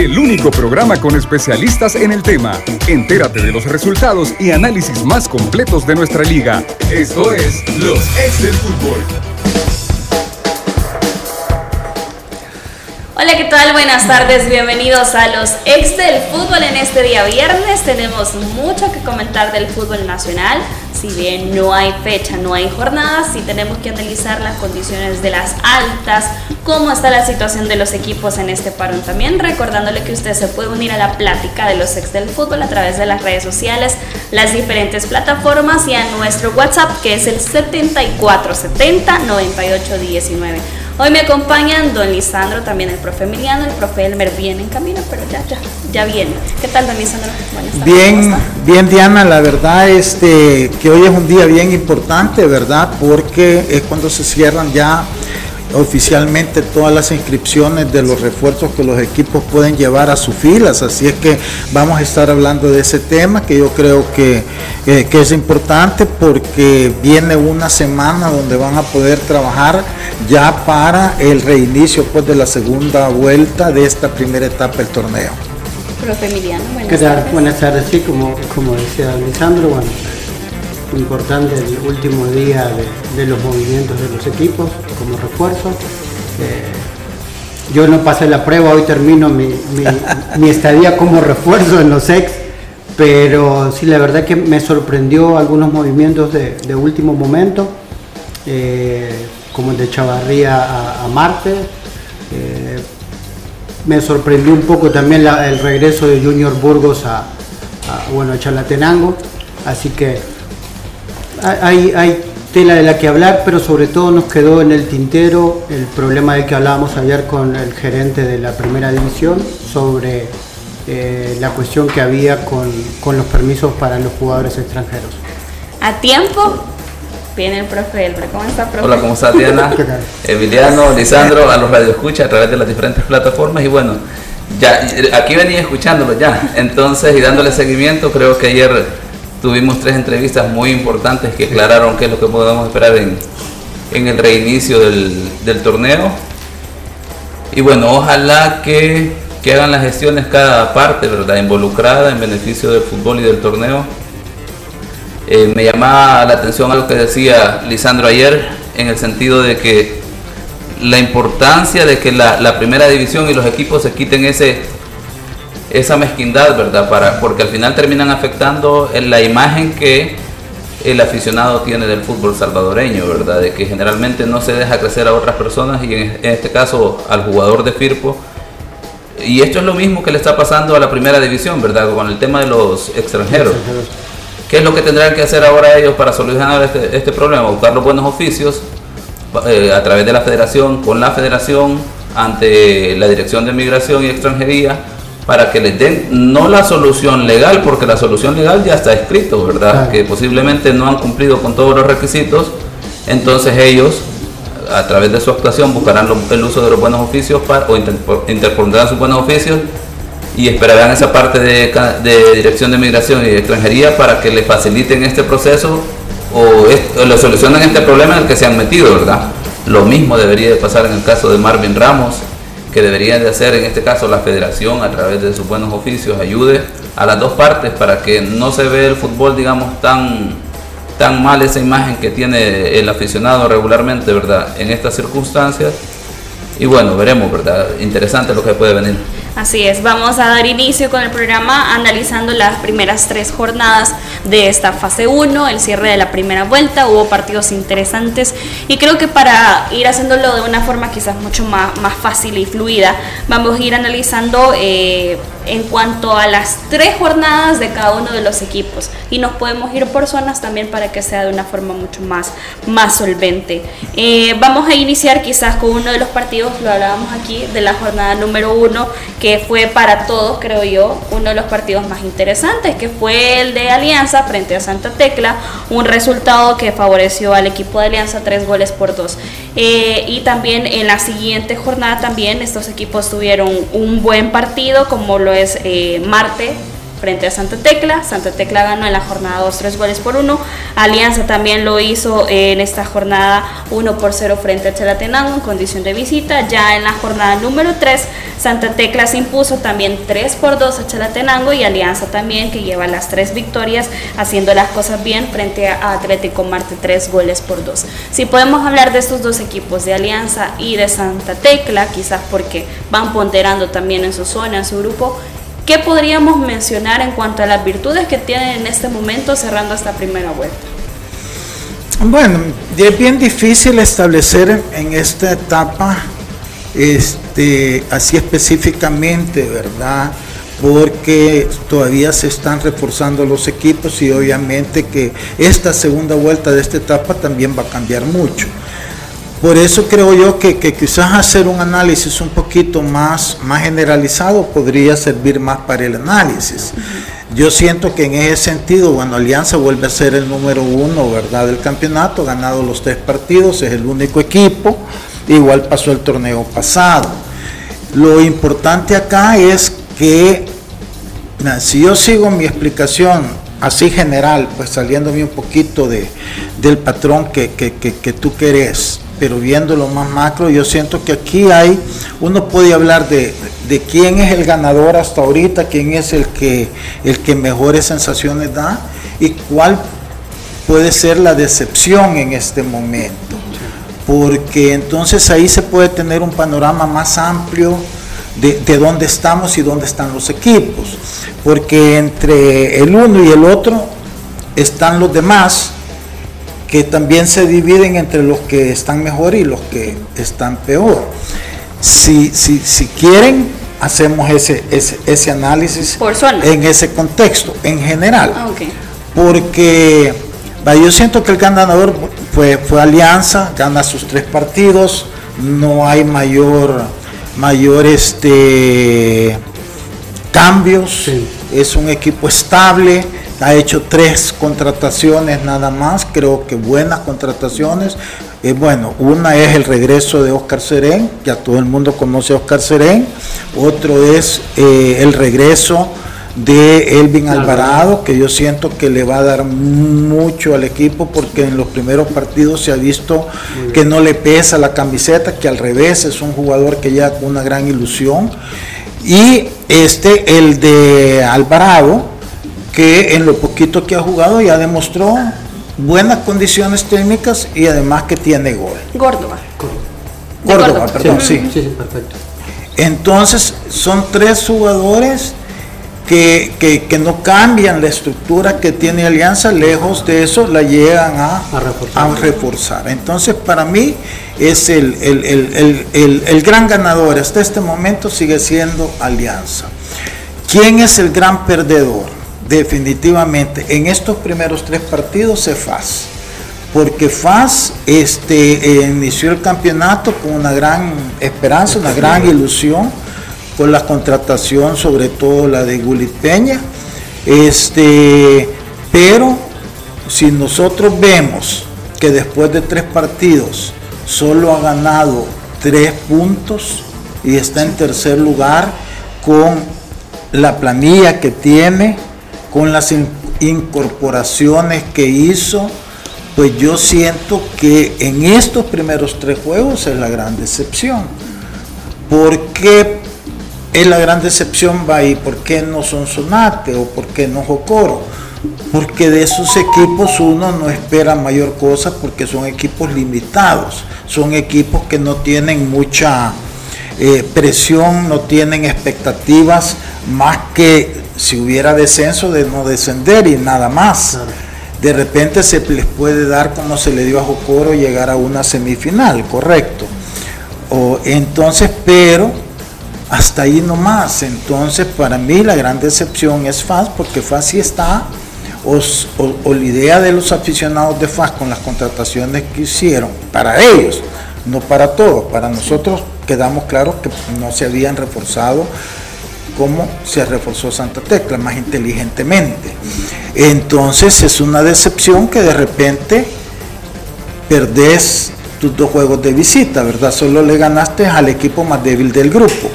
El único programa con especialistas en el tema. Entérate de los resultados y análisis más completos de nuestra liga. Esto es Los Ex del Fútbol. Hola, ¿qué tal? Buenas tardes, bienvenidos a los ex del fútbol en este día viernes. Tenemos mucho que comentar del fútbol nacional. Si bien no hay fecha, no hay jornada, sí tenemos que analizar las condiciones de las altas, cómo está la situación de los equipos en este parón también, recordándole que usted se puede unir a la plática de los ex del fútbol a través de las redes sociales, las diferentes plataformas y a nuestro WhatsApp que es el 7470 9819. Hoy me acompañan don Lisandro, también el profe Emiliano, el profe Elmer viene en camino, pero ya, ya, ya viene. ¿Qué tal, don Lisandro? Buenas Bien, bien Diana, la verdad este que hoy es un día bien importante, ¿verdad? Porque es cuando se cierran ya oficialmente todas las inscripciones de los refuerzos que los equipos pueden llevar a sus filas, así es que vamos a estar hablando de ese tema que yo creo que, eh, que es importante porque viene una semana donde van a poder trabajar ya para el reinicio pues, de la segunda vuelta de esta primera etapa del torneo. Profe Emiliano, buenas tardes. Buenas tardes, sí, como, como decía Lisandro, bueno, importante el último día de, de los movimientos de los equipos como refuerzo. Eh, yo no pasé la prueba, hoy termino mi, mi- mi estadía como refuerzo en los ex, pero sí, la verdad que me sorprendió algunos movimientos de, de último momento, eh, como el de Chavarría a, a Marte. eh, me sorprendió un poco también la- el regreso de Junior Burgos a, a, bueno, a Chalatenango, así que hay, hay tela de la que hablar, pero sobre todo nos quedó en el tintero el problema del que hablábamos ayer con el gerente de la primera división sobre eh, la cuestión que había con, con los permisos para los jugadores extranjeros. A tiempo viene el profe Elmer. ¿Cómo está, profe? Hola, ¿cómo estás Diana? ¿Qué tal? Emiliano, Lisandro, a los radioescuchas a través de las diferentes plataformas y bueno, ya aquí venía escuchándolo ya, entonces y dándole seguimiento, creo que ayer tuvimos tres entrevistas muy importantes que aclararon qué es lo que podemos esperar en, en el reinicio del, del torneo. Y bueno, ojalá que, que hagan las gestiones cada parte, ¿verdad? Involucrada en beneficio del fútbol y del torneo. Eh, me llamaba la atención algo que decía Lisandro ayer, en el sentido de que la importancia de que la, la primera división y los equipos se quiten ese esa mezquindad, ¿verdad? Para, porque al final terminan afectando en la imagen que el aficionado tiene del fútbol salvadoreño, ¿verdad? De que generalmente no se deja crecer a otras personas y en, este caso al jugador de Firpo. Y esto es lo mismo que le está pasando a la primera división, ¿verdad? Con el tema de los extranjeros. ¿Qué es lo que tendrán que hacer ahora ellos para solucionar este, este problema? Buscar los buenos oficios eh, a través de la federación, con la federación, ante la Dirección de Migración y Extranjería para que les den no la solución legal, porque la solución legal ya está escrito, ¿verdad? Que posiblemente no han cumplido con todos los requisitos, entonces ellos a través de su actuación buscarán el uso de los buenos oficios para, o interpondrán sus buenos oficios y esperarán esa parte de, Dirección de Migración y Extranjería para que le faciliten este proceso o, le solucionen este problema en el que se han metido, ¿verdad? Lo mismo debería de pasar en el caso de Marvin Ramos, que debería de hacer en este caso la federación a través de sus buenos oficios, ayude a las dos partes para que no se vea el fútbol, digamos, tan, tan mal esa imagen que tiene el aficionado regularmente, ¿verdad? En estas circunstancias. Y bueno, veremos, ¿verdad? Interesante lo que puede venir. Así es, vamos a dar inicio con el programa analizando las primeras tres jornadas de esta fase 1, el cierre de la primera vuelta, hubo partidos interesantes y creo que para ir haciéndolo de una forma quizás mucho más, más fácil y fluida, vamos a ir analizando eh, en cuanto a las tres jornadas de cada uno de los equipos y nos podemos ir por zonas también para que sea de una forma mucho más, más solvente. Eh, vamos a iniciar quizás con uno de los partidos, lo hablábamos aquí, de la jornada número uno, que fue para todos, creo yo, uno de los partidos más interesantes, que fue el de Alianza frente a Santa Tecla, un resultado que favoreció al equipo de Alianza tres goles por dos. Eh, y también en la siguiente jornada también estos equipos tuvieron un buen partido, como lo es eh, Marte frente a Santa Tecla. Santa Tecla ganó en la jornada 2 3 goles por 1. Alianza también lo hizo en esta jornada 1 por 0 frente a Chalatenango en condición de visita. Ya en la jornada número 3, Santa Tecla se impuso también 3 por 2 a Chalatenango y Alianza también que lleva las tres victorias haciendo las cosas bien frente a Atlético Marte 3 goles por 2. Si podemos hablar de estos dos equipos, de Alianza y de Santa Tecla, quizás porque van ponderando también en su zona, en su grupo, ¿Qué podríamos mencionar en cuanto a las virtudes que tienen en este momento cerrando esta primera vuelta? Bueno, es bien difícil establecer en esta etapa, este, así específicamente, ¿verdad? Porque todavía se están reforzando los equipos y obviamente que esta segunda vuelta de esta etapa también va a cambiar mucho. Por eso creo yo que, quizás hacer un análisis un poquito más, más generalizado podría servir más para el análisis. Yo siento que en ese sentido, bueno, Alianza vuelve a ser el número uno, ¿verdad?, del campeonato, ganado los tres partidos, es el único equipo, igual pasó el torneo pasado. Lo importante acá es que, si yo sigo mi explicación así general, pues saliéndome un poquito de, del patrón que, que, que tú querés, pero viendo lo más macro, yo siento que aquí hay, uno puede hablar de, quién es el ganador hasta ahorita, quién es el que, el que mejores sensaciones da y cuál puede ser la decepción en este momento. Porque entonces ahí se puede tener un panorama más amplio de, de dónde estamos y dónde están los equipos. Porque entre el uno y el otro están los demás que también se dividen entre los que están mejor y los que están peor. Si, si, si quieren, hacemos ese, ese, análisis en ese contexto, en general. Ah, Porque yo siento que el ganador fue, fue Alianza, gana sus tres partidos, no hay mayor, mayor este, cambios, es un equipo estable ha hecho tres contrataciones nada más, creo que buenas contrataciones. Eh, bueno, una es el regreso de Oscar Serén, ya todo el mundo conoce a Oscar Serén. Otro es eh, el regreso de Elvin Alvarado, que yo siento que le va a dar mucho al equipo porque en los primeros partidos se ha visto que no le pesa la camiseta, que al revés es un jugador que ya con una gran ilusión. Y este, el de Alvarado, que en lo poquito que ha jugado ya demostró buenas condiciones técnicas y además que tiene gol. Córdoba. Córdoba, perdón, sí. Sí, sí, perfecto. Entonces son tres jugadores que, no cambian la estructura que tiene Alianza, lejos de eso la llegan a, reforzar. Entonces para mí es el, el gran ganador hasta este momento sigue siendo Alianza. ¿Quién es el gran perdedor? definitivamente en estos primeros tres partidos se faz. porque FAS este, inició el campeonato con una gran esperanza, una gran ilusión, con la contratación, sobre todo la de Gulit Peña. Este, pero si nosotros vemos que después de tres partidos solo ha ganado tres puntos y está en tercer lugar con la planilla que tiene, con las incorporaciones que hizo, pues yo siento que en estos primeros tres juegos es la gran decepción. ¿Por qué es la gran decepción va ahí? ¿Por qué no son Sonate o por qué no Jocoro? Porque de esos equipos uno no espera mayor cosa porque son equipos limitados, son equipos que no tienen mucha eh, presión, no tienen expectativas más que si hubiera descenso de no descender y nada más de repente se les puede dar como se le dio a Jocoro llegar a una semifinal, correcto. O, entonces, pero hasta ahí nomás. Entonces, para mí la gran decepción es FAS, porque FAS sí está, o, o, la idea de los aficionados de FAS con las contrataciones que hicieron, para ellos, no para todos, para nosotros quedamos claros que no se habían reforzado como se reforzó Santa Tecla, más inteligentemente. Entonces es una decepción que de repente perdés tus dos juegos de visita, ¿verdad? Solo le ganaste al equipo más débil del grupo.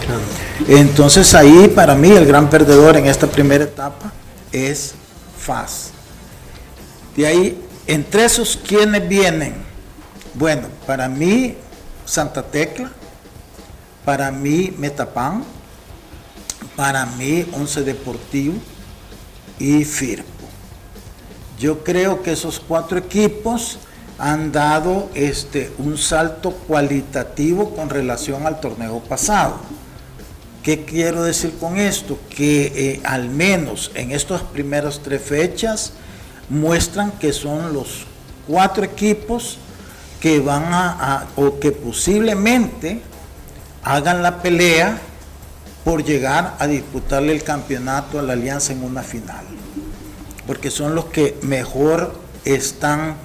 Entonces ahí para mí el gran perdedor en esta primera etapa es FAS. De ahí, entre esos, ¿quiénes vienen? Bueno, para mí Santa Tecla, para mí Metapan, para mí Once Deportivo y Firpo. Yo creo que esos cuatro equipos han dado este, un salto cualitativo con relación al torneo pasado. ¿Qué quiero decir con esto? Que eh, al menos en estas primeras tres fechas muestran que son los cuatro equipos que van a o que posiblemente hagan la pelea por llegar a disputarle el campeonato a la Alianza en una final, porque son los que mejor están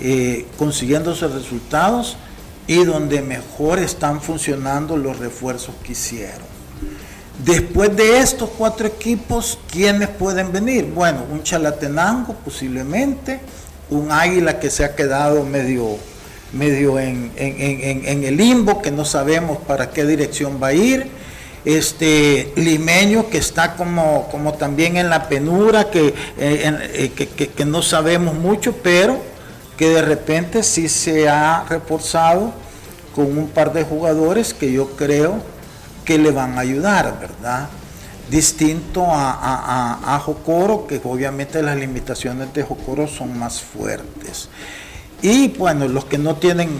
eh, consiguiendo sus resultados y donde mejor están funcionando los refuerzos que hicieron. Después de estos cuatro equipos, ¿quiénes pueden venir? Bueno, un Chalatenango posiblemente, un Águila que se ha quedado medio, medio en, el limbo, que no sabemos para qué dirección va a ir este limeño que está como, como también en la penura, que, eh, eh, que, no sabemos mucho, pero que de repente sí se ha reforzado con un par de jugadores que yo creo que le van a ayudar, ¿verdad? Distinto a, a, a Jocoro, que obviamente las limitaciones de Jocoro son más fuertes. Y bueno, los que no tienen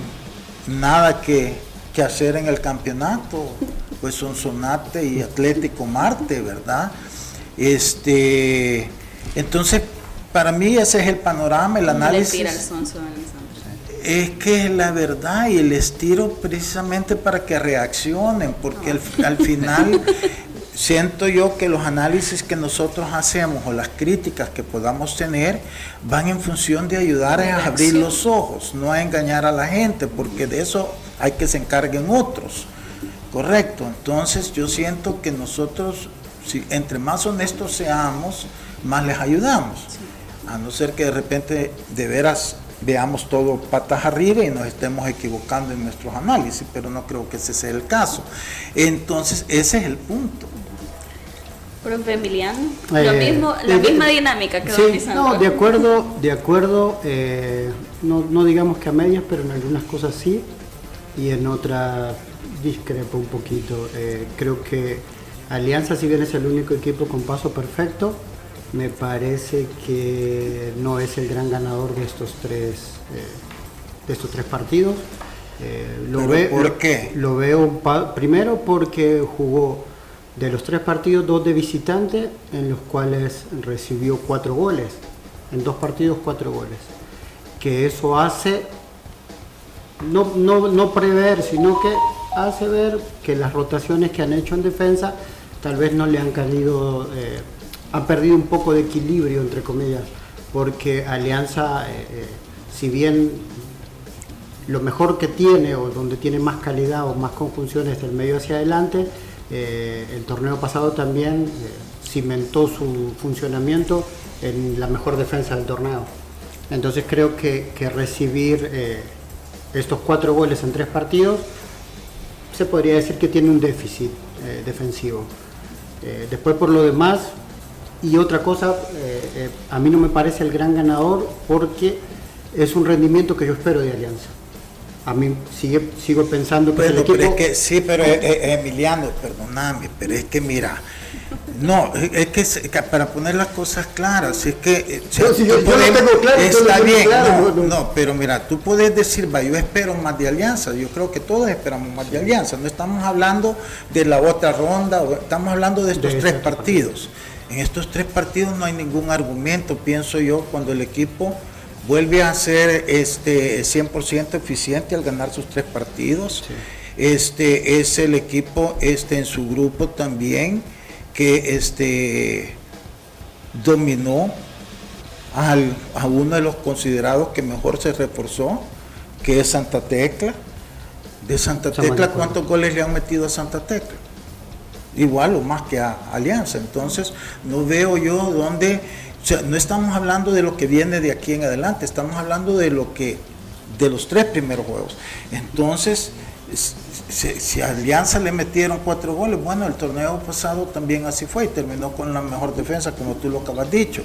nada que, que hacer en el campeonato, pues son Sonate y Atlético Marte, ¿verdad? Este, entonces, para mí ese es el panorama, el análisis. es que es la verdad y el estiro precisamente para que reaccionen, porque al, final siento yo que los análisis que nosotros hacemos o las críticas que podamos tener van en función de ayudar a abrir los ojos, no a engañar a la gente, porque de eso hay que se encarguen otros. Correcto, entonces yo siento que nosotros, si entre más honestos seamos, más les ayudamos. A no ser que de repente de veras veamos todo patas arriba y nos estemos equivocando en nuestros análisis, pero no creo que ese sea el caso. Entonces, ese es el punto. Profe Emiliano, lo eh, mismo, la eh, misma dinámica que sí, No, de acuerdo, de acuerdo, eh, no, no digamos que a medias, pero en algunas cosas sí, y en otras discrepo un poquito. Eh, creo que Alianza, si bien es el único equipo con paso perfecto, me parece que no es el gran ganador de estos tres, eh, de estos tres partidos. Eh, lo ¿Por qué? Lo veo primero porque jugó de los tres partidos dos de visitante, en los cuales recibió cuatro goles. En dos partidos, cuatro goles. Que eso hace no, no, no prever, sino que hace ver que las rotaciones que han hecho en defensa tal vez no le han caído, eh, han perdido un poco de equilibrio, entre comillas, porque Alianza eh, eh, si bien lo mejor que tiene o donde tiene más calidad o más conjunciones del medio hacia adelante, eh, el torneo pasado también eh, cimentó su funcionamiento en la mejor defensa del torneo. Entonces creo que, recibir estos cuatro goles en tres partidos se podría decir que tiene un déficit defensivo. después por lo demás, y otra cosa, a mí no me parece el gran ganador porque es un rendimiento que yo espero de Alianza. A mí sigue, sigo pensando que el equipo... que, sí, pero eh, eh, Emiliano, perdóname, pero es que mira, no, es que para poner las cosas claras, es que... está bien, no, pero mira, tú puedes decir, va, yo espero más de alianza, yo creo que todos esperamos más de alianza, no estamos hablando de la otra ronda, estamos hablando de estos tres partidos. En estos tres partidos no hay ningún argumento, pienso yo, cuando el equipo vuelve a ser este 100% eficiente al ganar sus tres partidos. Este es el equipo este en su grupo también que este dominó al, a uno de los considerados que mejor se reforzó, que es Santa Tecla. De Santa Tecla, ¿cuántos goles le han metido a Santa Tecla? Igual o más que a Alianza. Entonces, no veo yo dónde no estamos hablando de lo que viene de aquí en adelante, estamos hablando de lo que, de los tres primeros juegos. Entonces, si, a Alianza le metieron cuatro goles, bueno, el torneo pasado también así fue y terminó con la mejor defensa, como tú lo acabas dicho.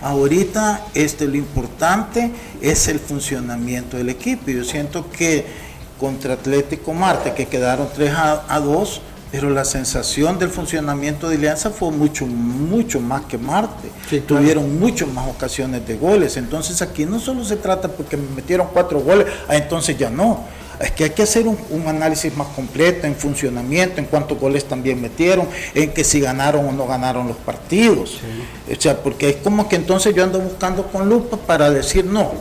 Ahorita este, lo importante es el funcionamiento del equipo. Yo siento que contra Atlético Marte, que quedaron 3 a, a 2, pero la sensación del funcionamiento de Alianza fue mucho, mucho más que Marte. Tuvieron muchas más ocasiones de goles. Entonces aquí no solo se trata porque me metieron cuatro goles, ah, entonces ya no. Es que hay que hacer un, análisis más completo en funcionamiento, en cuántos goles también metieron, en que si ganaron o no ganaron los partidos. O sea, porque es como que entonces yo ando buscando con lupa para decir no,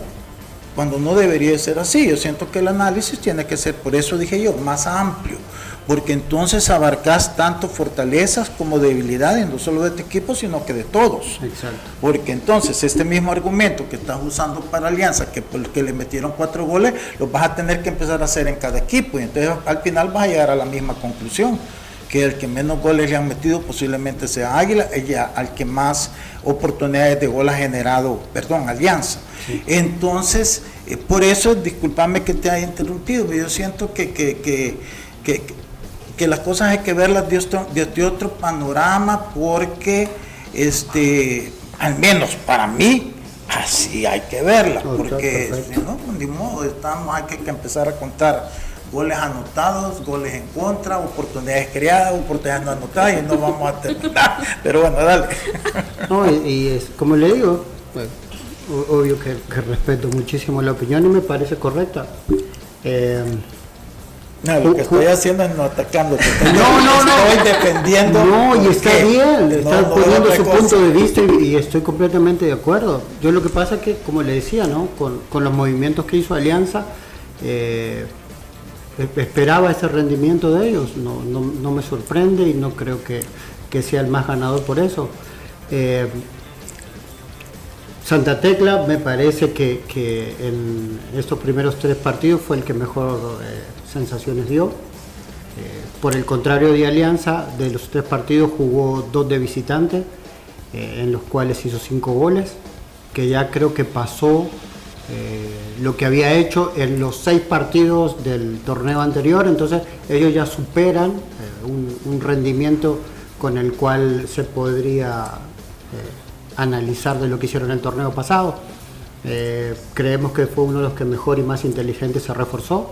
cuando no debería ser así. Yo siento que el análisis tiene que ser, por eso dije yo, más amplio porque entonces abarcas tanto fortalezas como debilidades, no solo de este equipo, sino que de todos. Exacto. Porque entonces este mismo argumento que estás usando para Alianza, que porque le metieron cuatro goles, lo vas a tener que empezar a hacer en cada equipo, y entonces al final vas a llegar a la misma conclusión que el que menos goles le han metido posiblemente sea Águila, ella al que más oportunidades de gol ha generado, perdón, Alianza. Entonces, eh, por eso, discúlpame que te haya interrumpido, pero yo siento que, que, que, que que las cosas hay que verlas desde otro, panorama porque, este, al menos para mí, así hay que verlas, porque si no, pues, de modo, estamos, hay que, empezar a contar goles anotados, goles en contra, oportunidades creadas, oportunidades no anotadas y no vamos a terminar. Pero bueno, dale. No, y, es, como le digo, pues, obvio que, respeto muchísimo la opinión y me parece correcta. Eh, no, lo que estoy haciendo es no atacándote. No, no, no. Estoy defendiendo. No, y está bien. Está poniendo su punto de vista y, estoy completamente de acuerdo. Yo lo que pasa es que, como le decía, ¿no? Con, los movimientos que hizo Alianza, eh, esperaba ese rendimiento de ellos. No, no, me sorprende y no creo que, sea el más ganador por eso. Eh, Santa Tecla me parece que, en estos primeros tres partidos fue el que mejor eh, sensaciones dio. Eh, por el contrario de Alianza, de los tres partidos jugó dos de visitante, eh, en los cuales hizo cinco goles, que ya creo que pasó lo que había hecho en los seis partidos del torneo anterior, entonces ellos ya superan un, rendimiento con el cual se podría analizar de lo que hicieron en el torneo pasado. Eh, creemos que fue uno de los que mejor y más inteligente se reforzó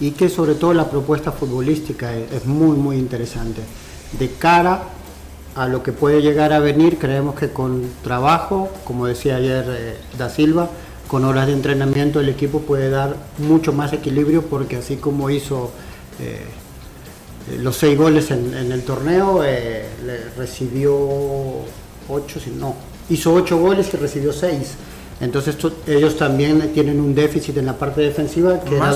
y que sobre todo la propuesta futbolística es, muy muy interesante. De cara a lo que puede llegar a venir, creemos que con trabajo, como decía ayer eh, Da Silva, con horas de entrenamiento el equipo puede dar mucho más equilibrio porque así como hizo eh, los seis goles en, el torneo, recibió ocho, si no, hizo ocho goles y recibió seis. Entonces ellos también tienen un déficit en la parte defensiva que, era,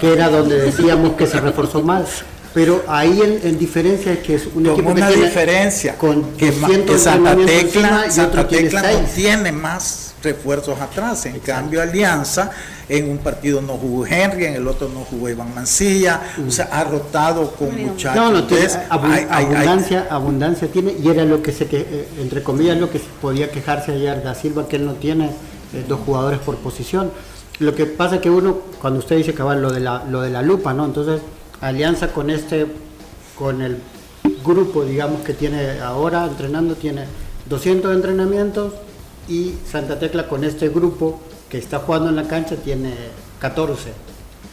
que era, donde decíamos que se reforzó más. Pero ahí en, diferencia es que es un equipo una diferencia con que, que Santa Tecla, Santa Tecla no tiene más refuerzos atrás. En cambio, Alianza, en un partido no jugó Henry, en el otro no jugó Iván Mancilla, o sea, ha rotado con muchachos. No, no, tiene, abundancia, abundancia tiene, y era lo que se que, eh, entre comillas, lo que podía quejarse ayer da Silva, que él no tiene eh, dos jugadores por posición. Lo que pasa es que uno, cuando usted dice que va lo de la, lo de la lupa, ¿no? Entonces, Alianza con este, con el grupo, digamos, que tiene ahora entrenando, tiene 200 entrenamientos y Santa Tecla con este grupo que está jugando en la cancha tiene 14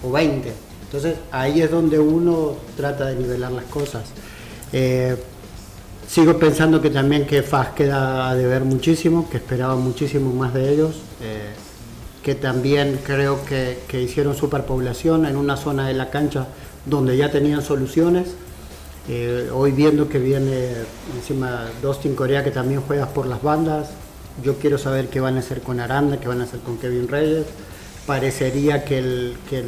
o 20. Entonces ahí es donde uno trata de nivelar las cosas. Eh, sigo pensando que también que FAS queda a deber muchísimo, que esperaba muchísimo más de ellos, eh, que también creo que, que hicieron superpoblación en una zona de la cancha donde ya tenían soluciones eh, hoy viendo que viene encima Dustin Corea que también juega por las bandas, yo quiero saber qué van a hacer con Aranda, qué van a hacer con Kevin Reyes. Parecería que, el, que,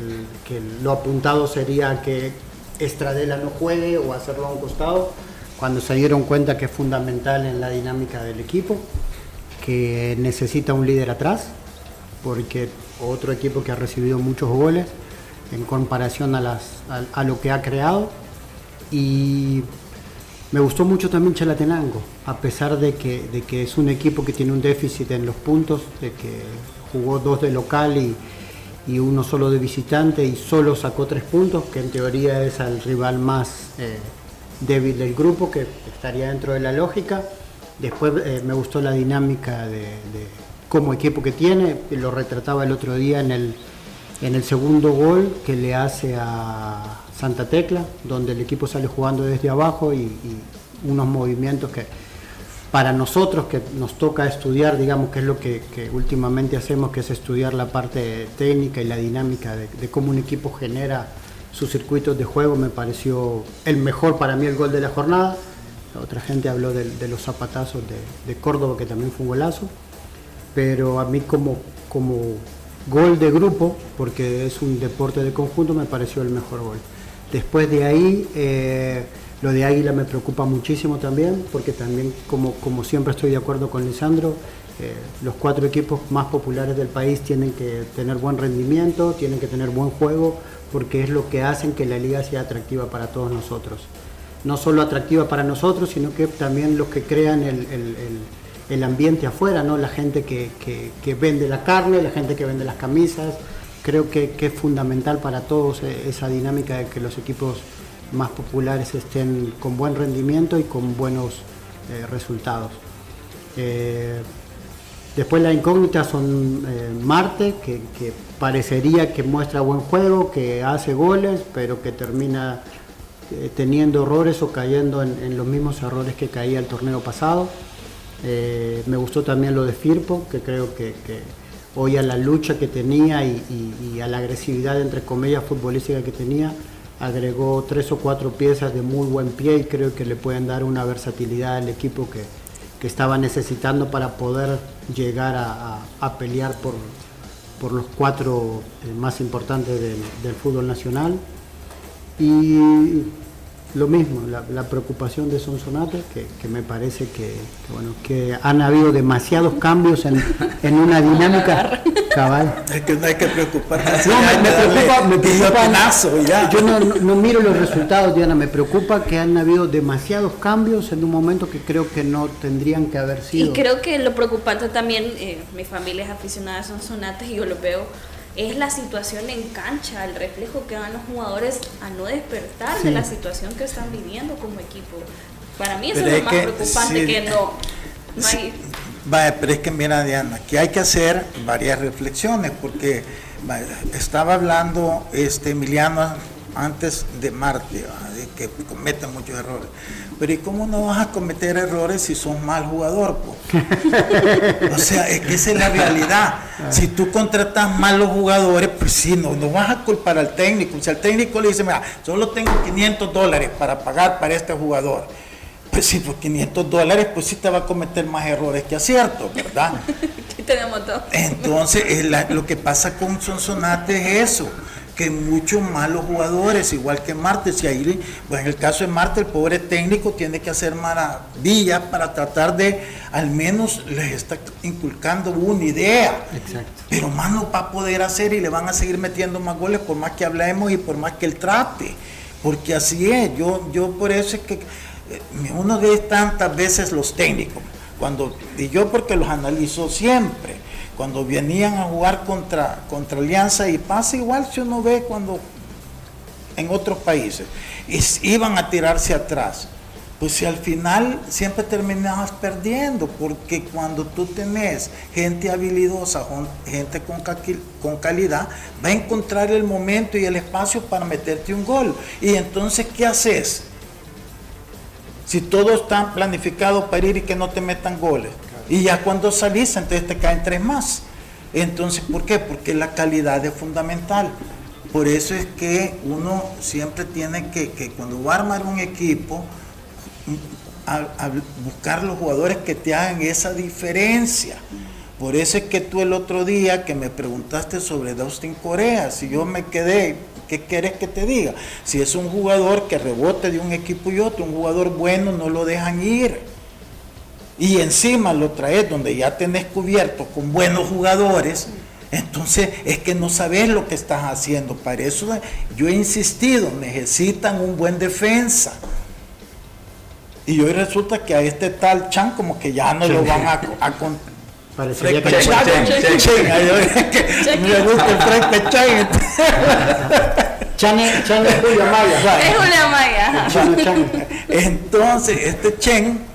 lo apuntado sería que Estradela no juegue o hacerlo a un costado, cuando se dieron cuenta que es fundamental en la dinámica del equipo, que necesita un líder atrás, porque otro equipo que ha recibido muchos goles en comparación a, las, a lo que ha creado y me gustó mucho también Chalatenango, a pesar de que, es un equipo que tiene un déficit en los puntos, de que jugó dos de local y, uno solo de visitante y solo sacó tres puntos, que en teoría es el rival más eh, débil del grupo, que estaría dentro de la lógica. Después eh, me gustó la dinámica de, como equipo que tiene, lo retrataba el otro día en el segundo gol que le hace a Santa Tecla, donde el equipo sale jugando desde abajo y, unos movimientos que para nosotros que nos toca estudiar, digamos que es lo que, últimamente hacemos, que es estudiar la parte técnica y la dinámica de, cómo un equipo genera sus circuitos de juego, me pareció el mejor para mí el gol de la jornada. otra gente habló de, los zapatazos de, Córdoba, que también fue un golazo, pero a mí como, como gol de grupo, porque es un deporte de conjunto, me pareció el mejor gol. Después de ahí, eh, lo de Águila me preocupa muchísimo también, porque también, como, como siempre estoy de acuerdo con Lisandro, eh, los cuatro equipos más populares del país tienen que tener buen rendimiento, tienen que tener buen juego, porque es lo que hacen que la liga sea atractiva para todos nosotros. No solo atractiva para nosotros, sino que también los que crean el, ambiente afuera, ¿no? la gente que, que vende la carne, la gente que vende las camisas, creo que, es fundamental para todos eh, esa dinámica de que los equipos más populares estén con buen rendimiento y con buenos eh, resultados. Eh, después la incógnita son Marte, que, parecería que muestra buen juego, que hace goles, pero que termina teniendo errores o cayendo en, los mismos errores que caía el torneo pasado. me gustó también lo de Firpo, que creo que hoy a la lucha que tenía y, a la agresividad, entre comillas, futbolística que tenía, agregó tres o cuatro piezas de muy buen pie y creo que le pueden dar una versatilidad al equipo que, estaba necesitando para poder llegar a, pelear por, por, los cuatro eh, más importantes del, del fútbol nacional. Y lo mismo, la, preocupación de Sonsonate, que, que me parece que, bueno, que han habido demasiados cambios en, una dinámica cabal. Es que no hay que preocuparse. No, me, preocupa, me preocupa Yo no, miro los resultados, Diana, me preocupa que han habido demasiados cambios en un momento que creo que no tendrían que haber sido. Y creo que lo preocupante también, eh, mi familia es aficionada a Sonsonate y yo lo veo es la situación en cancha, el reflejo que dan los jugadores a no despertar de la situación que están viviendo como equipo. Para mí eso es lo más preocupante que no, hay... Vaya, pero es que mira Diana, que hay que hacer varias reflexiones porque estaba hablando este Emiliano antes de Marte, que cometen muchos errores. Pero ¿y cómo no vas a cometer errores si sos mal jugador? o sea, es que esa es la realidad. Si tú contratas malos jugadores, pues sí, no, no vas a culpar al técnico. Si al técnico le dice, mira, solo tengo 500 dólares para pagar para este jugador. Pues sí, por 500 dólares, pues sí te va a cometer más errores que aciertos, ¿verdad? Aquí tenemos todo. Entonces, lo que pasa con Sonsonate es eso que muchos malos jugadores, igual que Martes. Y ahí, pues en el caso de Marte, el pobre técnico tiene que hacer maravillas para tratar de, al menos les está inculcando una idea. Pero más no va a poder hacer y le van a seguir metiendo más goles por más que hablemos y por más que él trate. Porque así es, yo, yo por eso es que eh, uno ve tantas veces los técnicos, cuando, y yo porque los analizo siempre cuando venían a jugar contra, contra Alianza y pasa igual si uno ve cuando en otros países iban a tirarse atrás. Pues si al final siempre terminabas perdiendo, porque cuando tú tenés gente habilidosa, gente con, con calidad, va a encontrar el momento y el espacio para meterte un gol. Y entonces, ¿qué haces? Si todo está planificado para ir y que no te metan goles. Y ya cuando salís, entonces te caen tres más. Entonces, ¿por qué? Porque la calidad es fundamental. Por eso es que uno siempre tiene que, que cuando va a armar un equipo, a, buscar los jugadores que te hagan esa diferencia. Por eso es que tú el otro día que me preguntaste sobre Dustin Corea, si yo me quedé, ¿qué quieres que te diga? Si es un jugador que rebote de un equipo y otro, un jugador bueno, no lo dejan ir y encima lo traes donde ya tenés cubierto con buenos jugadores, entonces es que no sabes lo que estás haciendo. Para eso yo he insistido, necesitan un buen defensa. Y hoy resulta que a este tal Chan como que ya no lo van a, a Parecería que Me gusta el Chan. Chan es Julio Maya. Es Julio Maya. Entonces, este Chen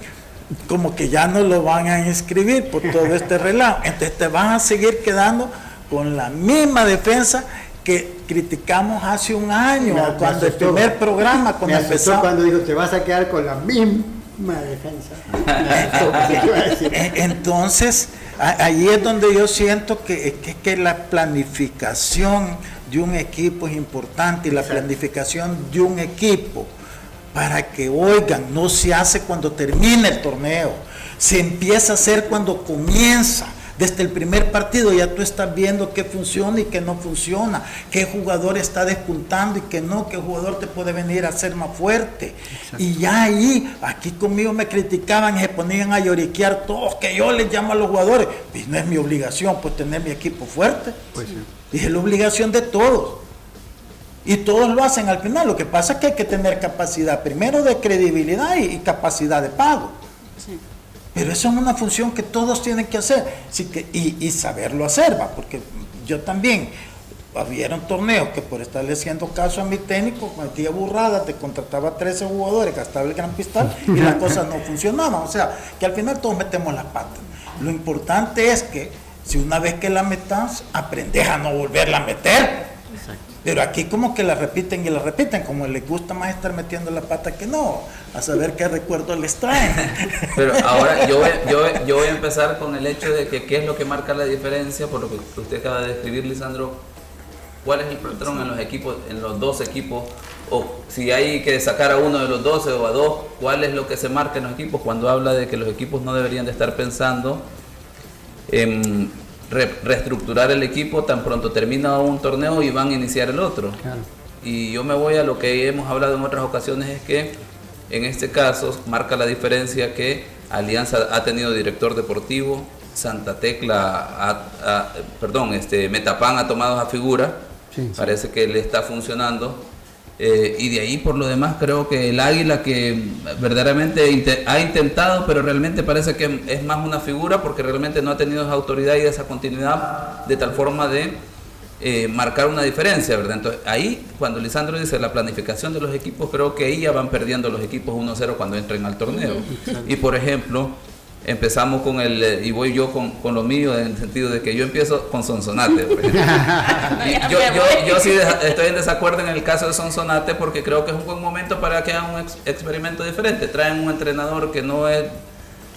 como que ya no lo van a inscribir por todo este relajo. Entonces te van a seguir quedando con la misma defensa que criticamos hace un año, cuando el primer programa, cuando empezó. cuando dijo, te vas a quedar con la misma defensa. Entonces, ahí es donde yo siento que, que, que la planificación de un equipo es importante y la planificación de un equipo para que oigan, no se hace cuando termina el torneo, se empieza a hacer cuando comienza. Desde el primer partido ya tú estás viendo qué funciona y qué no funciona, qué jugador está despuntando y qué no, qué jugador te puede venir a ser más fuerte. Y ya ahí, aquí conmigo me criticaban y se ponían a lloriquear todos, que yo les llamo a los jugadores. Y no es mi obligación, pues tener mi equipo fuerte. Pues Y es la obligación de todos. Y todos lo hacen al final. Lo que pasa es que hay que tener capacidad, primero de credibilidad y, capacidad de pago. Pero eso es una función que todos tienen que hacer que, y, saberlo hacer, ¿va? porque yo también, había torneos que por estarle haciendo caso a mi técnico, cometía burrada, te contrataba 13 jugadores, gastaba el gran pistol y las cosas no funcionaban. O sea, que al final todos metemos las patas. Lo importante es que si una vez que la metas, aprendes a no volverla a meter. Pero aquí como que la repiten y la repiten, como les gusta más estar metiendo la pata que no, a saber qué recuerdos les traen. Pero ahora yo voy, yo, yo voy a empezar con el hecho de que qué es lo que marca la diferencia, por lo que usted acaba de describir, Lisandro, cuál es el patrón en los equipos, en los dos equipos, o si hay que sacar a uno de los 12 o a dos, cuál es lo que se marca en los equipos cuando habla de que los equipos no deberían de estar pensando en reestructurar el equipo tan pronto termina un torneo y van a iniciar el otro. Y yo me voy a lo que hemos hablado en otras ocasiones, es que en este caso marca la diferencia que Alianza ha tenido director deportivo, Santa Tecla, perdón, este Metapan ha tomado esa figura, parece que le está funcionando eh, y de ahí por lo demás creo que el águila que verdaderamente ha intentado, pero realmente parece que es más una figura porque realmente no ha tenido esa autoridad y esa continuidad de tal forma de eh, marcar una diferencia, ¿verdad? Entonces ahí cuando Lisandro dice la planificación de los equipos, creo que ahí ya van perdiendo los equipos 1-0 cuando entren al torneo. Y por ejemplo, empezamos con el, eh, y voy yo con, con, lo mío en el sentido de que yo empiezo con Sonsonate. yo, yo, yo, sí estoy en desacuerdo en el caso de Sonsonate porque creo que es un buen momento para que hagan un experimento diferente. Traen un entrenador que no es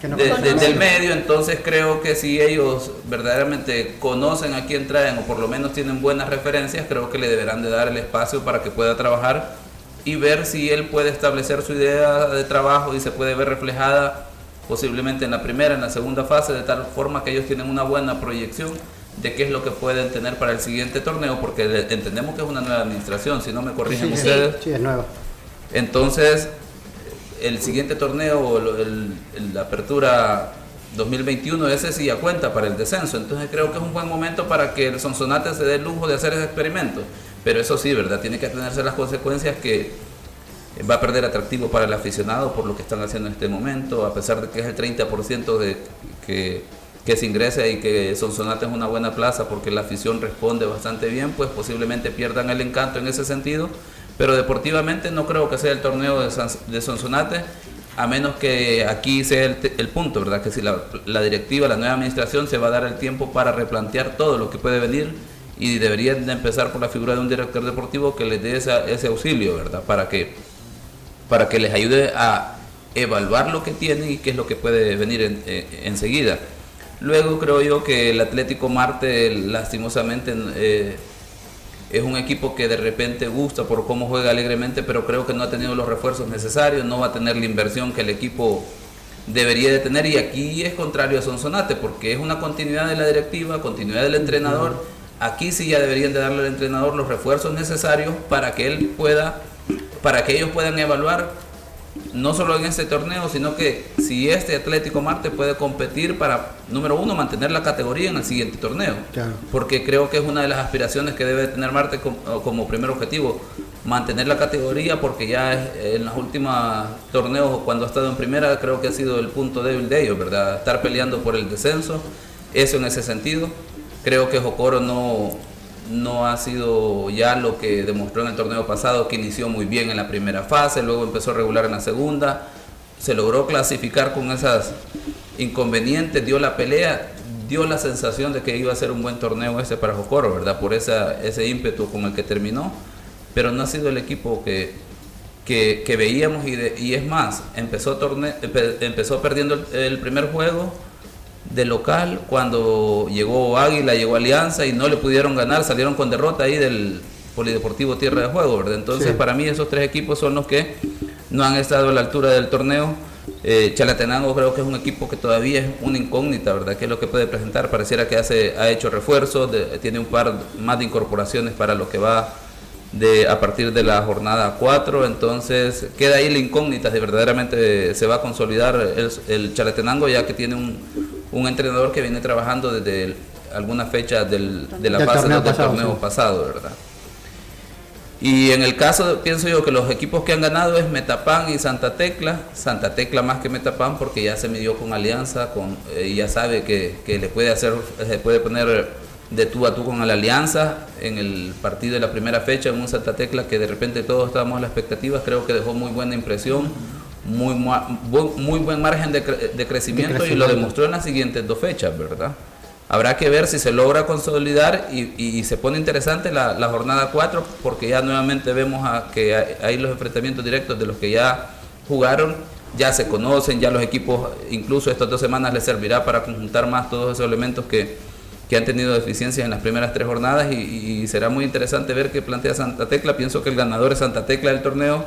del medio, entonces creo que si ellos verdaderamente conocen a quién traen o por lo menos tienen buenas referencias, creo que le deberán de dar el espacio para que pueda trabajar y ver si él puede establecer su idea de trabajo y se puede ver reflejada posiblemente en la primera, en la segunda fase, de tal forma que ellos tienen una buena proyección de qué es lo que pueden tener para el siguiente torneo, porque entendemos que es una nueva administración, si no me corrigen ustedes. Sí, es nueva. Entonces, el siguiente torneo, la apertura 2021, ese sí ya cuenta para el descenso. Entonces creo que es un buen momento para que el Sonsonate se dé el lujo de hacer ese experimento. Pero eso sí, ¿verdad? Tiene que tenerse las consecuencias que va a perder atractivo para el aficionado por lo que están haciendo en este momento, a pesar de que es el 30% de que, que se ingresa y que Sonsonate es una buena plaza porque la afición responde bastante bien, pues posiblemente pierdan el encanto en ese sentido. Pero deportivamente no creo que sea el torneo de, Sonsonate a menos que aquí sea el, punto, ¿verdad? Que si la, directiva, la nueva administración se va a dar el tiempo para replantear todo lo que puede venir y deberían de empezar por la figura de un director deportivo que les dé ese auxilio, ¿verdad? Para que, para que les ayude a evaluar lo que tienen y qué es lo que puede venir eh, enseguida. Luego creo yo que el Atlético Marte lastimosamente eh, es un equipo que de repente gusta por cómo juega alegremente, pero creo que no ha tenido los refuerzos necesarios, no va a tener la inversión que el equipo debería de tener y aquí es contrario a Sonsonate porque es una continuidad de la directiva, continuidad del entrenador. Aquí sí ya deberían de darle al entrenador los refuerzos necesarios para que él pueda, para que ellos puedan evaluar no solo en este torneo, sino que si este Atlético Marte puede competir para, número uno, mantener la categoría en el siguiente torneo. Porque creo que es una de las aspiraciones que debe tener Marte como, primer objetivo, mantener la categoría, porque ya en los últimos torneos, cuando ha estado en primera, creo que ha sido el punto débil de ellos, ¿verdad? Estar peleando por el descenso, eso en ese sentido. Creo que Jocoro no, no ha sido ya lo que demostró en el torneo pasado, que inició muy bien en la primera fase, luego empezó a regular en la segunda, se logró clasificar con esas inconvenientes, dio la pelea, dio la sensación de que iba a ser un buen torneo ese para Jocoro, ¿verdad? Por esa, ese ímpetu con el que terminó, pero no ha sido el equipo que, que, veíamos y, y, es más, empezó, empezó perdiendo el primer juego de local cuando llegó Águila, llegó Alianza y no le pudieron ganar, salieron con derrota ahí del Polideportivo Tierra de Juego, ¿verdad? Entonces para mí esos tres equipos son los que no han estado a la altura del torneo. Eh, Chalatenango creo que es un equipo que todavía es una incógnita, ¿verdad? ¿Qué es lo que puede presentar? Pareciera que hace, ha hecho refuerzos, tiene un par más de incorporaciones para lo que va de, a partir de la jornada 4, entonces queda ahí la incógnita si verdaderamente se va a consolidar el, el Chalatenango ya que tiene un, un entrenador que viene trabajando desde alguna fecha del, de la fase del torneo pasado, ¿verdad? Y en el caso, pienso yo que los equipos que han ganado es Metapan y Santa Tecla. Santa Tecla más que Metapan porque ya se midió con Alianza con, eh, y ya sabe que, que, le puede hacer, se puede poner de tú a tú con la Alianza en el partido de la primera fecha en un Santa Tecla que de repente todos estábamos a la expectativa. Creo que dejó muy buena impresión muy, muy buen margen de, de, crecimiento y lo demostró en las siguientes dos fechas, ¿verdad? Habrá que ver si se logra consolidar y, y, se pone interesante la, la, jornada 4 porque ya nuevamente vemos a que hay, los enfrentamientos directos de los que ya jugaron, ya se conocen, ya los equipos, incluso estas dos semanas les servirá para conjuntar más todos esos elementos que, que han tenido deficiencias en las primeras tres jornadas y, y será muy interesante ver qué plantea Santa Tecla. Pienso que el ganador es Santa Tecla del torneo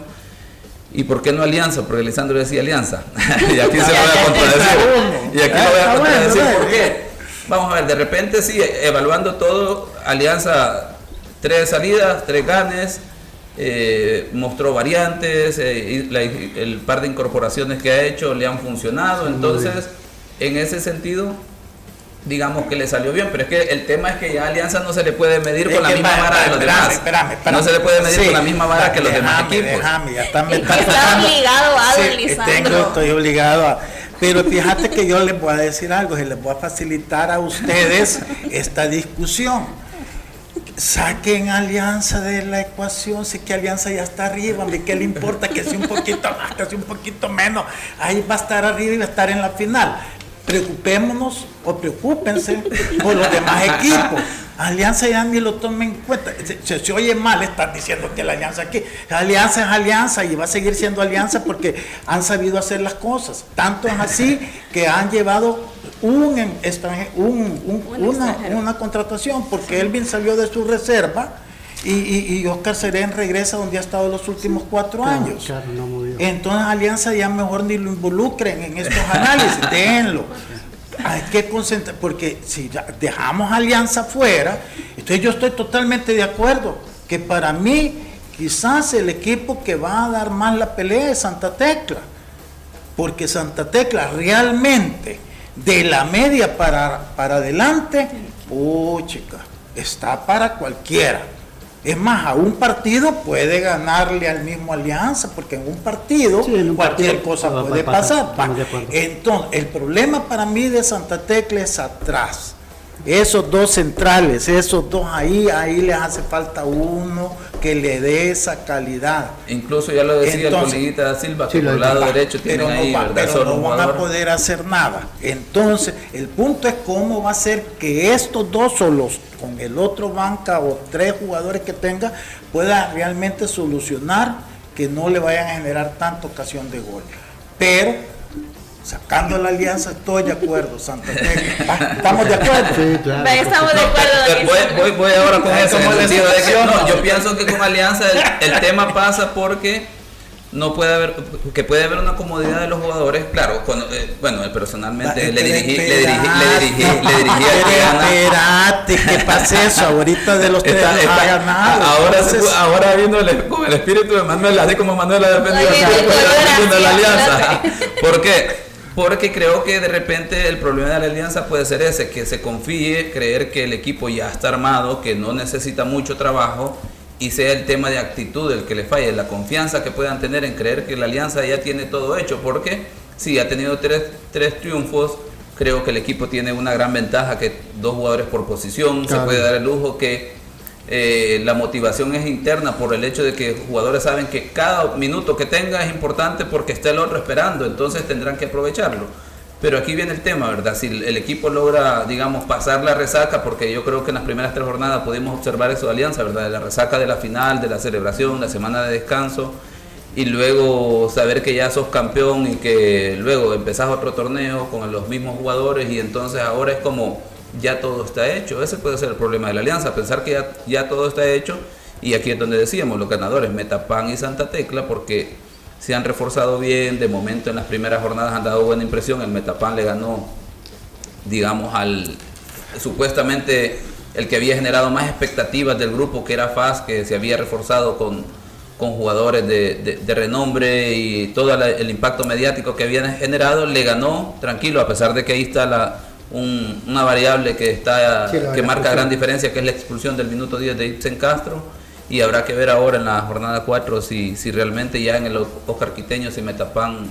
¿Y por qué no alianza? Porque Lisandro decía alianza. y aquí se lo voy a contradecir. Y aquí lo voy a contradecir. ¿Por qué? Vamos a ver, de repente sí, evaluando todo, alianza, tres salidas, tres ganes, eh, mostró variantes, eh, el par de incorporaciones que ha hecho le han funcionado. Entonces, en ese sentido, digamos que le salió bien, pero es que el tema es que ya Alianza no se le puede medir con la misma vara de los demás. no se le puede medir con la misma vara que los demás equipos. Déjame, ya está, obligado a sí, tengo, estoy obligado a pero fíjate que yo les voy a decir algo y les voy a facilitar a ustedes esta discusión. Saquen Alianza de la ecuación, sé que Alianza ya está arriba, ¿qué le importa que sea un poquito más, que sea un poquito menos? Ahí va a estar arriba y va a estar en la final preocupémonos o preocúpense por los demás equipos. Alianza ya ni lo tomen en cuenta. Se, oye mal estar diciendo que la alianza aquí. Alianza es alianza y va a seguir siendo alianza porque han sabido hacer las cosas. Tanto es así que han llevado un, una, una contratación porque Elvin salió de su reserva y, y, Oscar Serén regresa donde ha estado los últimos cuatro años. Entonces Alianza ya mejor ni lo involucren en estos análisis, déjenlo. hay que concentrar, porque si dejamos Alianza fuera, entonces yo estoy totalmente de acuerdo que para mí quizás el equipo que va a dar más la pelea es Santa Tecla, porque Santa Tecla realmente de la media para, para adelante, oh chica, está para cualquiera. Es más, a un partido puede ganarle al mismo Alianza, porque en un partido cualquier cosa puede pasar. Entonces, el problema para mí de Santa Tecla es atrás. Esos dos centrales, esos dos ahí, ahí les hace falta uno que le dé esa calidad. Incluso ya lo decía el coleguita Silva, que por el lado derecho pero no, ahí, pero no van a poder hacer nada. Entonces, el punto es cómo va a ser que estos dos solos, con el otro banca o tres jugadores que tenga, pueda realmente solucionar que no le vayan a generar tanta ocasión de gol. Pero Sacando la alianza, estoy de acuerdo, Santa Tecla. ¿Estamos de acuerdo? Sí, claro. Estamos de acuerdo. Voy, voy, voy, ahora con eso. no, yo pienso que con alianza el, tema pasa porque no puede haber, que puede haber una comodidad de los jugadores. Claro, cuando, eh, bueno, personalmente le dirigí, le dirigí, le dirigí, le dirigí Espérate, que pase eso. Ahorita de los tres está, ha ganado. Ahora, ahora viéndole con el espíritu de Manuel, así como Manuel ha defendido la alianza. ¿Por qué? Porque creo que de repente el problema de la alianza puede ser ese, que se confíe, creer que el equipo ya está armado, que no necesita mucho trabajo y sea el tema de actitud el que le falle, la confianza que puedan tener en creer que la alianza ya tiene todo hecho, porque sí, ha tenido tres, tres triunfos, creo que el equipo tiene una gran ventaja, que dos jugadores por posición, se puede dar el lujo que eh, la motivación es interna por el hecho de que jugadores saben que cada minuto que tenga es importante porque está el otro esperando, entonces tendrán que aprovecharlo. Pero aquí viene el tema, ¿verdad? Si el equipo logra, digamos, pasar la resaca, porque yo creo que en las primeras tres jornadas pudimos observar eso de Alianza, ¿verdad? La resaca de la final, de la celebración, la semana de descanso, y luego saber que ya sos campeón y que luego empezás otro torneo con los mismos jugadores y entonces ahora es como ya todo está hecho. Ese puede ser el problema de la alianza, pensar que ya, todo está hecho. Y aquí es donde decíamos, los ganadores, Metapan y Santa Tecla, porque se han reforzado bien, de momento en las primeras jornadas han dado buena impresión, el Metapan le ganó, digamos, al supuestamente el que había generado más expectativas del grupo, que era FAS, que se había reforzado con, con jugadores de, de, renombre y todo el impacto mediático que habían generado, le ganó tranquilo, a pesar de que ahí está la, una variable que está que marca gran diferencia, que es la expulsión del minuto 10 de Ibsen Castro. Y habrá que ver ahora en la jornada 4 si, si realmente ya en el Oscar Quiteño, si Metapan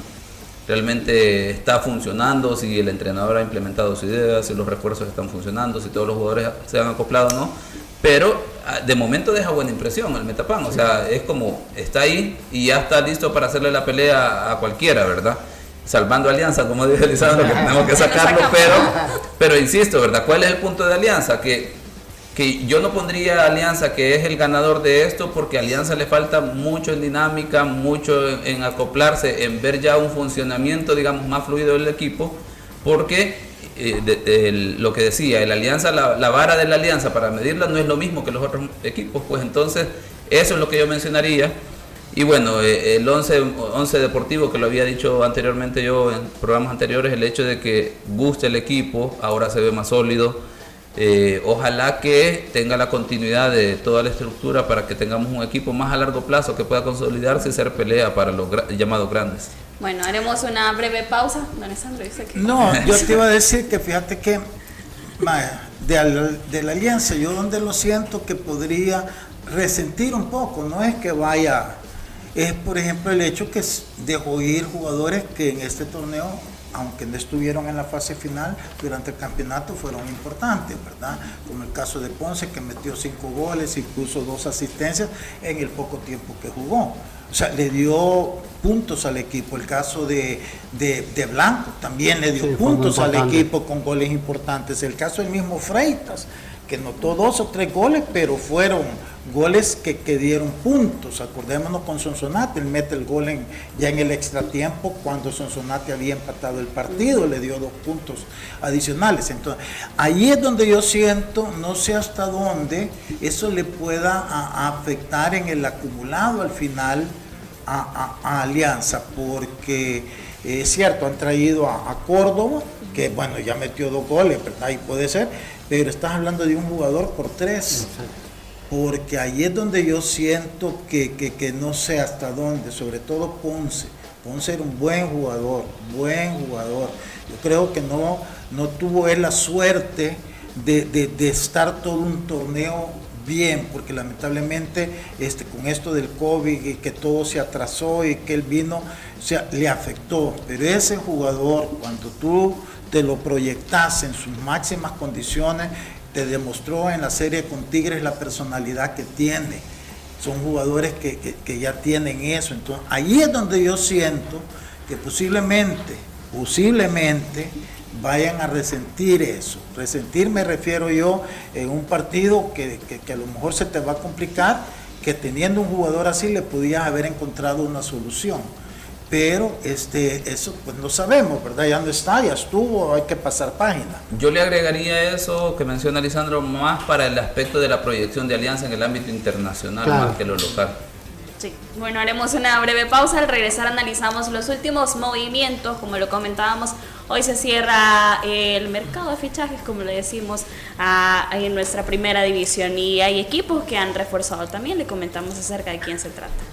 realmente está funcionando, si el entrenador ha implementado su idea, si los refuerzos están funcionando, si todos los jugadores se han acoplado o no. Pero ah, de momento deja buena impresión el Metapan, o sea, es como está ahí y ya está listo para hacerle la pelea a cualquiera, ¿verdad? Salvando alianza, como dice Lisandro, que tenemos que sacarlo, pero, pero insisto, ¿verdad? ¿Cuál es el punto de alianza? Que, que yo no pondría alianza que es el ganador de esto, porque a alianza le falta mucho en dinámica, mucho en, acoplarse, en ver ya un funcionamiento, digamos, más fluido del equipo, porque eh, lo que decía, el alianza, la, la vara de la alianza para medirla no es lo mismo que los otros equipos, pues entonces eso es lo que yo mencionaría y bueno, eh, el 11, 11 deportivo que lo había dicho anteriormente yo en programas anteriores, el hecho de que guste el equipo, ahora se ve más sólido. Eh, ojalá que tenga la continuidad de toda la estructura para que tengamos un equipo más a largo plazo que pueda consolidarse y ser pelea para los llamados grandes. Bueno, haremos una breve pausa. Don que... No, yo te iba a decir que fíjate que de, de la alianza, yo donde lo siento que podría resentir un poco, no es que vaya es, por ejemplo, el hecho que dejó ir jugadores que en este torneo, aunque no estuvieron en la fase final, durante el campeonato fueron importantes, ¿verdad? Como el caso de Ponce, que metió cinco goles y puso dos asistencias en el poco tiempo que jugó. O sea, le dio puntos al equipo. El caso de, Blanco también le dio puntos al equipo con goles importantes. El caso del mismo Freitas, que notó dos o tres goles, pero fueron goles que, que, dieron puntos. Acordémonos con Sonsonate, él mete el gol ya en el extratiempo cuando Sonsonate había empatado el partido, le dio dos puntos adicionales. Entonces, ahí es donde yo siento, no sé hasta dónde eso le pueda afectar en el acumulado al final a, a Alianza, porque Es cierto, han traído a, Córdoba, que bueno, ya metió dos goles, Ahí puede ser, pero estás hablando de un jugador por tres. Porque ahí es donde yo siento que, que no sé hasta dónde, sobre todo Ponce. Ponce era un buen jugador, buen jugador. Yo creo que no, no tuvo él la suerte de, de estar todo un torneo bien, porque lamentablemente este, con esto del COVID y que todo se atrasó y que él vino, o sea, le afectó. Pero ese jugador, cuando tú te lo proyectas en sus máximas condiciones, te demostró en la serie con Tigres la personalidad que tiene. Son jugadores que, que ya tienen eso. Entonces, ahí es donde yo siento que posiblemente, posiblemente, vayan a resentir eso. Resentir me refiero yo en un partido que, a lo mejor se te va a complicar, que teniendo un jugador así le podías haber encontrado una solución. Pero este, eso pues no sabemos, ¿verdad? Ya no está, ya estuvo, hay que pasar página. Yo le agregaría eso que menciona Lisandro más para el aspecto de la proyección de alianza en el ámbito internacional más que lo local. Sí, bueno, haremos una breve pausa. Al regresar analizamos los últimos movimientos, como lo comentábamos. Hoy se cierra el mercado de fichajes, como le decimos, en nuestra primera división y hay equipos que han reforzado también. Le comentamos acerca de quién se trata.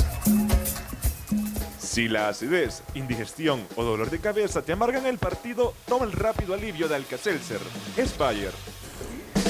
Si la acidez, indigestión o dolor de cabeza te amargan el partido, toma el rápido alivio de Alcacelser. Es.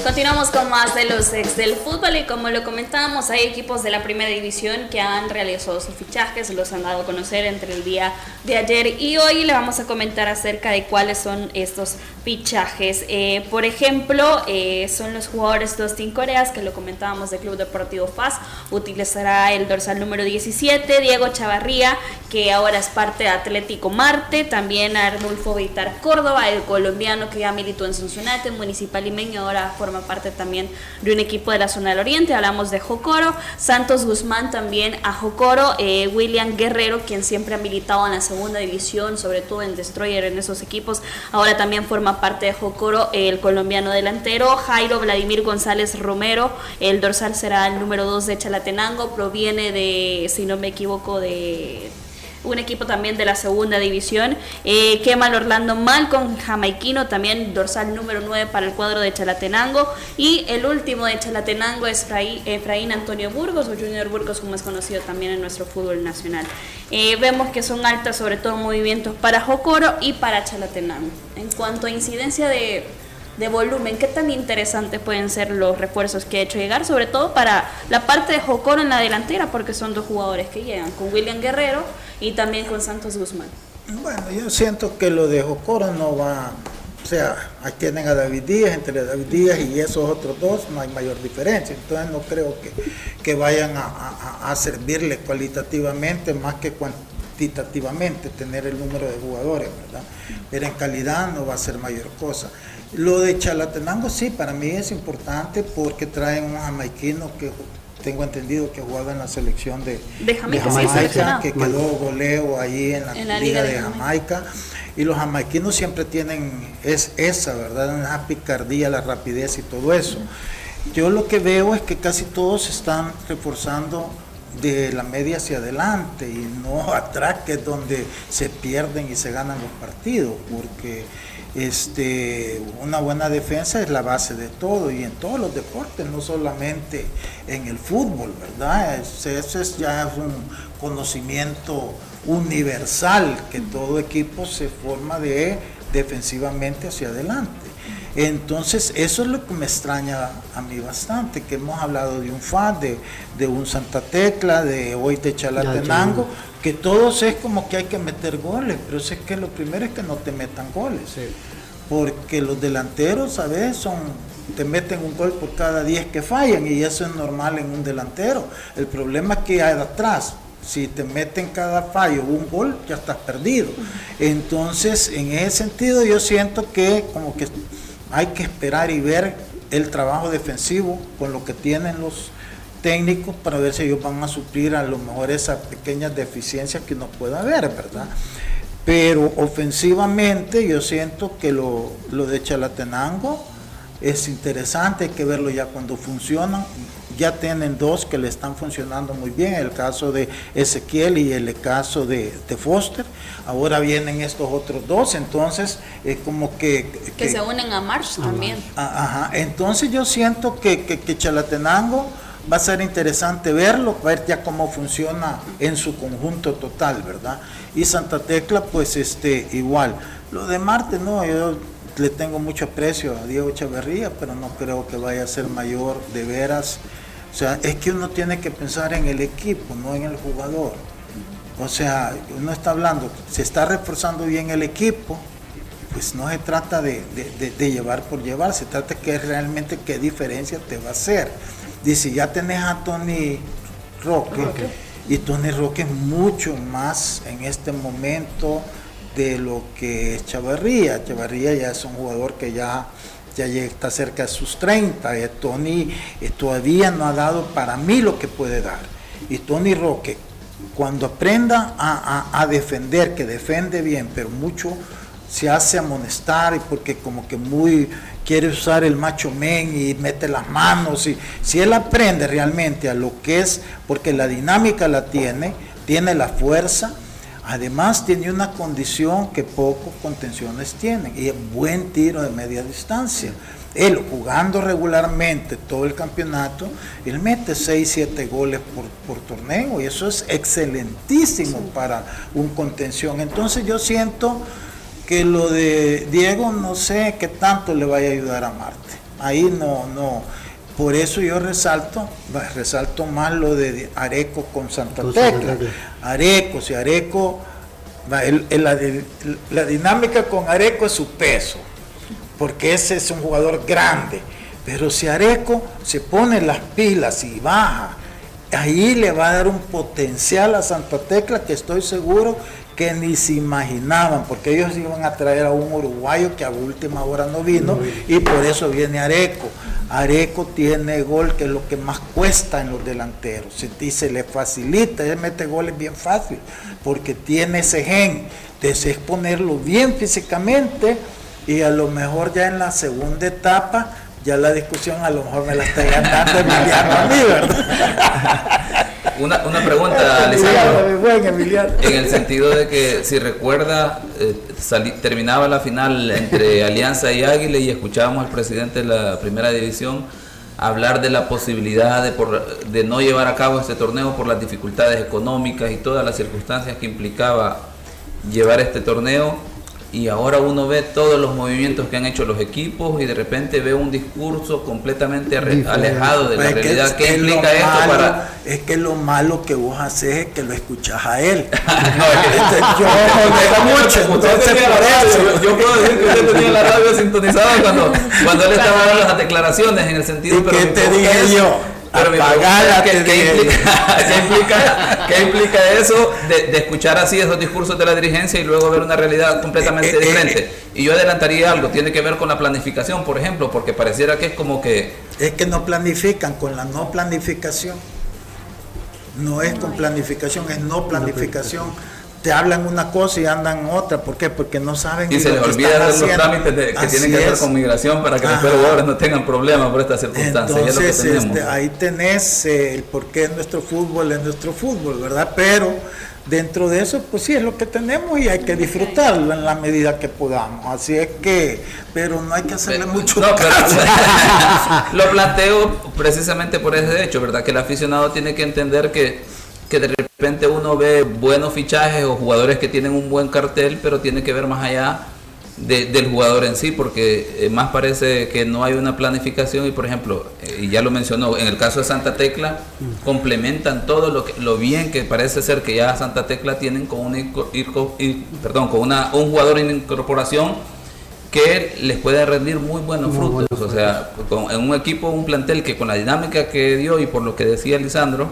Continuamos con más de los ex del fútbol y como lo comentábamos, hay equipos de la primera división que han realizado sus fichajes, los han dado a conocer entre el día de ayer y hoy. Le vamos a comentar acerca de cuáles son estos fichajes. Eh, por ejemplo, eh, son los jugadores Dustin Coreas, que lo comentábamos del Club Deportivo FAS, utilizará el dorsal número 17, Diego Chavarría, que ahora es parte de Atlético Marte, también Arnulfo Vitar Córdoba, el colombiano que ya militó en Sonsonate, Municipal Limeño, ahora forma parte también de un equipo de la zona del oriente, hablamos de Jocoro, Santos Guzmán también a Jocoro, eh, William Guerrero, quien siempre ha militado en la segunda división, sobre todo en Destroyer en esos equipos, ahora también forma parte de Jocoro, el colombiano delantero, Jairo Vladimir González Romero, el dorsal será el número 2 de Chalatenango, proviene de, si no me equivoco, de un equipo también de la segunda división. Eh, Kemal Orlando Malcolm, jamaiquino, también dorsal número 9 para el cuadro de Chalatenango. Y el último de Chalatenango es Efraín, Antonio Burgos, o Junior Burgos, como es conocido también en nuestro fútbol nacional. Eh, vemos que son altas, sobre todo movimientos para Jocoro y para Chalatenango. En cuanto a incidencia de de volumen, qué tan interesantes pueden ser los refuerzos que ha hecho llegar, sobre todo para la parte de Jocoro en la delantera, porque son dos jugadores que llegan, con William Guerrero y también con Santos Guzmán. Bueno, yo siento que lo de Jocoro no va, o sea, ahí tienen a David Díaz, entre David Díaz y esos otros dos no hay mayor diferencia, entonces no creo que, que vayan a, a servirle cualitativamente más que cuantitativamente tener el número de jugadores, ¿verdad? Pero en calidad no va a ser mayor cosa. Lo de Chalatenango sí, para mí es importante porque traen un jamaiquino que tengo entendido que jugaba en la selección de, Jamaica, que quedó goleo ahí en la, Liga, de, Jamaica. Y los jamaiquinos siempre tienen es esa, ¿verdad? Una picardía, la rapidez y todo eso. Yo lo que veo es que casi todos están reforzando de la media hacia adelante y no atrás, que es donde se pierden y se ganan los partidos, porque este, una buena defensa es la base de todo y en todos los deportes, no solamente en el fútbol, ¿verdad? Eso es ya un conocimiento universal, que todo equipo se forma de defensivamente hacia adelante. Entonces, eso es lo que me extraña a mí bastante, que hemos hablado de un FAD, de, de un Santa Tecla, de hoy de Chalatenango, que todos es como que hay que meter goles, pero es que lo primero es que no te metan goles. Porque los delanteros, a veces son, te meten un gol por cada 10 que fallan y eso es normal en un delantero. El problema es que hay atrás, si te meten cada fallo un gol, ya estás perdido. Entonces, en ese sentido, yo siento que como que hay que esperar y ver el trabajo defensivo con lo que tienen los técnicos para ver si ellos van a suplir a lo mejor esas pequeñas deficiencias que nos pueda haber, ¿verdad? Pero ofensivamente yo siento que lo, lo de Chalatenango es interesante, hay que verlo ya cuando funcionan ya tienen dos que le están funcionando muy bien, el caso de Ezequiel y el caso de, Foster. Ahora vienen estos otros dos, entonces es como que... Que, se unen a March también. Ajá, entonces yo siento que, que, Chalatenango va a ser interesante verlo, ver ya cómo funciona en su conjunto total, ¿verdad? Y Santa Tecla, pues este, igual. Lo de Marte, no, yo le tengo mucho aprecio a Diego Chaverría, pero no creo que vaya a ser mayor de veras o sea, es que uno tiene que pensar en el equipo, no en el jugador. O sea, uno está hablando, se está reforzando bien el equipo, pues no se trata de, llevar por llevar, se trata de que realmente qué diferencia te va a hacer. Dice, ya tenés a Tony Roque, y Tony Roque es mucho más en este momento de lo que es Chavarría. Chavarría ya es un jugador que ya ya está cerca de sus 30. Eh, Tony eh, todavía no ha dado para mí lo que puede dar. Y Tony Roque, cuando aprenda a, defender, que defiende bien, pero mucho se hace amonestar porque como que muy quiere usar el macho men y mete las manos y si él aprende realmente a lo que es porque la dinámica la tiene tiene la fuerza Además tiene una condición que pocos contenciones tienen y es buen tiro de media distancia. Él jugando regularmente todo el campeonato, él mete 6, 7 goles por, torneo y eso es excelentísimo para un contención. Entonces yo siento que lo de Diego no sé qué tanto le vaya a ayudar a Marte. Ahí no, no. Por eso yo resalto, resalto más lo de Areco con Santa Tecla. Areco, si Areco, la, dinámica con Areco es su peso, porque ese es un jugador grande. Pero si Areco se pone las pilas y baja, ahí le va a dar un potencial a Santa Tecla que estoy seguro que ni se imaginaban, porque ellos iban a traer a un uruguayo que a última hora no vino y por eso viene Areco. Areco tiene gol, que es lo que más cuesta en los delanteros. Se dice, le facilita, él mete goles bien fácil, porque tiene ese gen. Entonces es ponerlo bien físicamente y a lo mejor ya en la segunda etapa, ya la discusión a lo mejor me la está ganando Emiliano a mí, ¿verdad? Una, una pregunta, Lisandro. En el sentido de que, si recuerda, eh, terminaba la final entre Alianza y Águila y escuchábamos al presidente de la primera división hablar de la posibilidad de, por, de no llevar a cabo este torneo por las dificultades económicas y todas las circunstancias que implicaba llevar este torneo y ahora uno ve todos los movimientos que han hecho los equipos y de repente ve un discurso completamente alejado de la realidad. ¿Qué implica esto para.? Es que lo malo que vos haces es que lo escuchás a él. yo Yo puedo decir que usted tenía la radio sintonizada cuando, cuando él estaba dando las declaraciones en el sentido. ¿Y qué te dije yo? Pero ¿qué, implica, eso de, escuchar así esos discursos de la dirigencia y luego ver una realidad completamente eh, eh, diferente? Eh, y yo adelantaría algo, tiene que ver con la planificación, por ejemplo, porque pareciera que es como que... Es que no planifican con la no planificación. No es con planificación, es no planificación te hablan una cosa y andan otra. ¿Por qué? Porque no saben. Y se les olvida los trámites que tienen que hacer con migración para que los jugadores no tengan problemas por estas circunstancias. Entonces, este, ahí tenés eh, el por qué nuestro fútbol es nuestro fútbol, ¿verdad? Pero dentro de eso, pues sí, es lo que tenemos y hay que disfrutarlo en la medida que podamos. Así es que, pero no hay que hacerle mucho no, lo planteo precisamente por ese hecho, ¿verdad? Que el aficionado tiene que entender que que de repente uno ve buenos fichajes o jugadores que tienen un buen cartel, pero tiene que ver más allá del jugador en sí, porque eh, más parece que no hay una planificación y por ejemplo, eh, y ya lo mencionó, en el caso de Santa Tecla, mm. complementan todo lo, que, lo bien que parece ser que ya Santa Tecla tienen con, una, perdón, con una, un jugador en incorporación que les puede rendir muy buenos frutos. o sea, en un equipo, un plantel que con la dinámica que dio y por lo que decía Lisandro,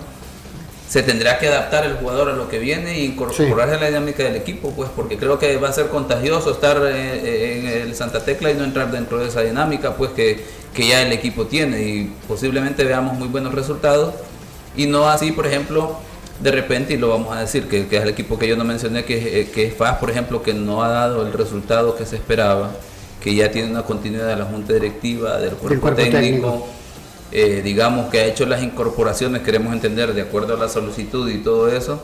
se tendrá que adaptar el jugador a lo que viene e incorporarse a la dinámica del equipo, pues porque creo que va a ser contagioso estar eh, eh, en el Santa Tecla y no entrar dentro de esa dinámica, pues que, ya el equipo tiene y posiblemente veamos muy buenos resultados. Y no así, por ejemplo, de repente, y lo vamos a decir, que, es el equipo que yo no mencioné, que, que es FAS, por ejemplo, que no ha dado el resultado que se esperaba, que ya tiene una continuidad de la junta directiva, del cuerpo, técnico eh, digamos, que ha hecho las incorporaciones, queremos entender, de acuerdo a la solicitud y todo eso,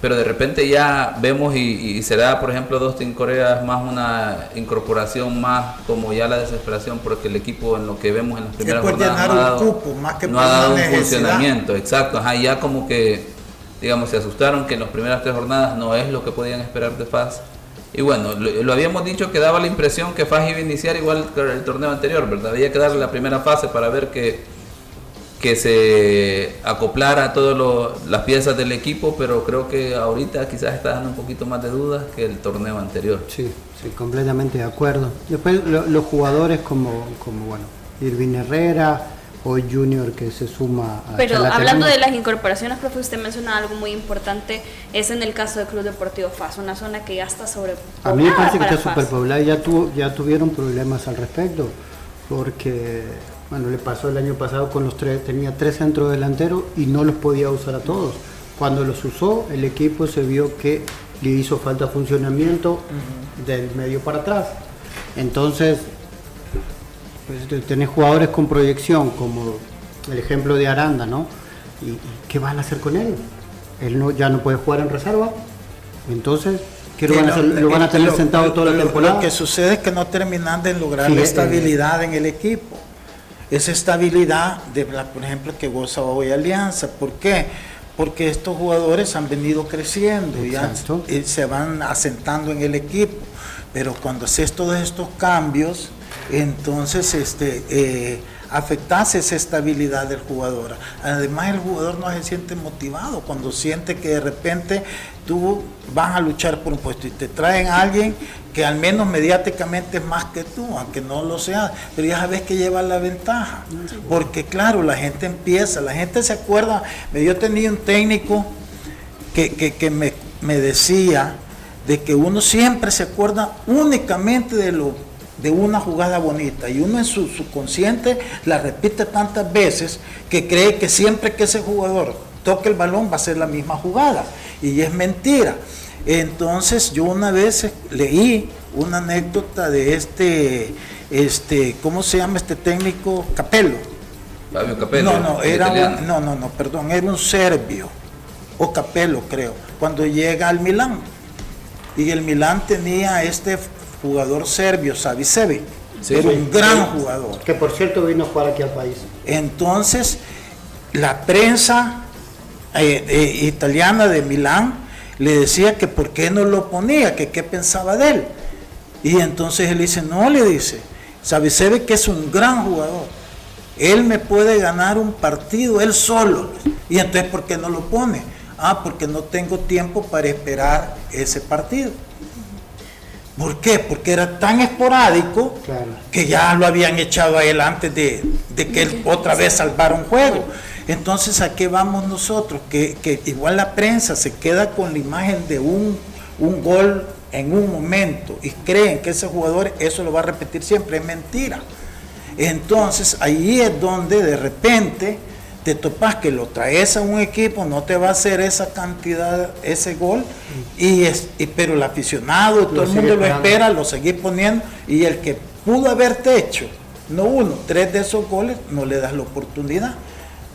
pero de repente ya vemos y, será, por ejemplo, Dustin Corea más una incorporación más como ya la desesperación porque el equipo en lo que vemos en las primeras jornadas no ha dado, no ha dado un funcionamiento, exacto, ajá, ya como que, digamos, se asustaron que en las primeras tres jornadas no es lo que podían esperar de FAS y bueno, lo, habíamos dicho que daba la impresión que FAS iba a iniciar igual que el torneo anterior, ¿verdad? Había que darle la primera fase para ver que, que se acoplara todas las piezas del equipo, pero creo que ahorita quizás está dando un poquito más de dudas que el torneo anterior. Sí, sí, completamente de acuerdo. Después los jugadores como, como, bueno, Irving Herrera, hoy Junior que se suma a Pero hablando de las incorporaciones, profe, usted menciona algo muy importante, es en el caso del Club Deportivo FAS, una zona que ya está sobrepoblada. A mí me parece que está superpoblada y ya, tuvo, ya tuvieron problemas al respecto, porque, bueno, le pasó el año pasado con los tres, tenía tres centros delanteros y no los podía usar a todos. Cuando los usó, el equipo se vio que le hizo falta funcionamiento del medio para atrás. Entonces, pues, tenés jugadores con proyección, como el ejemplo de Aranda, ¿no? ¿Y, qué van a hacer con él? Él no, ya no puede jugar en reserva. Entonces, ¿qué lo, van, a lo van a tener sentado toda la temporada? Lo que sucede es que no terminan de lograr la eh, estabilidad en el equipo. Esa estabilidad, de, por ejemplo, que goza hoy Alianza. ¿Por qué? Porque estos jugadores han venido creciendo y, y se van asentando en el equipo. Pero cuando haces todos estos cambios, entonces este, eh, afectase esa estabilidad del jugador. Además el jugador no se siente motivado cuando siente que de repente tú vas a luchar por un puesto y te traen a alguien que al menos mediáticamente es más que tú, aunque no lo sea, pero ya sabes que lleva la ventaja. Porque claro, la gente empieza, la gente se acuerda, yo tenía un técnico que, me, me decía de que uno siempre se acuerda únicamente de lo de una jugada bonita y uno en su subconsciente la repite tantas veces que cree que siempre que ese jugador toque el balón va a ser la misma jugada y es mentira. Entonces yo una vez leí una anécdota de este, este, ¿cómo se llama este técnico? Capello. Fabio Capello. No, no, era un, no, no, no, perdón, era un serbio, o Capello creo, cuando llega al Milán. Y el Milán tenía este jugador serbio, Savicevic. era un gran jugador. Que por cierto vino a jugar aquí al país. Entonces, la prensa eh, eh, italiana de Milán le decía que por qué no lo ponía, que qué pensaba de él. Y entonces él dice, no, le dice, Savicevic que es un gran jugador. Él me puede ganar un partido él solo. Y entonces, ¿por qué no lo pone? Ah, porque no tengo tiempo para esperar ese partido. ¿Por qué? Porque era tan esporádico que ya lo habían echado a él antes de, que él otra vez salvara un juego. Entonces, ¿a qué vamos nosotros? Que, igual la prensa se queda con la imagen de un, un gol en un momento y creen que ese jugador eso lo va a repetir siempre. Es mentira. Entonces, ahí es donde de repente te topas que lo traes a un equipo, no te va a hacer esa cantidad, ese gol, y es, pero el aficionado, todo el mundo lo espera, lo seguís poniendo, y el que pudo haberte hecho, no uno, tres de esos goles, no le das la oportunidad.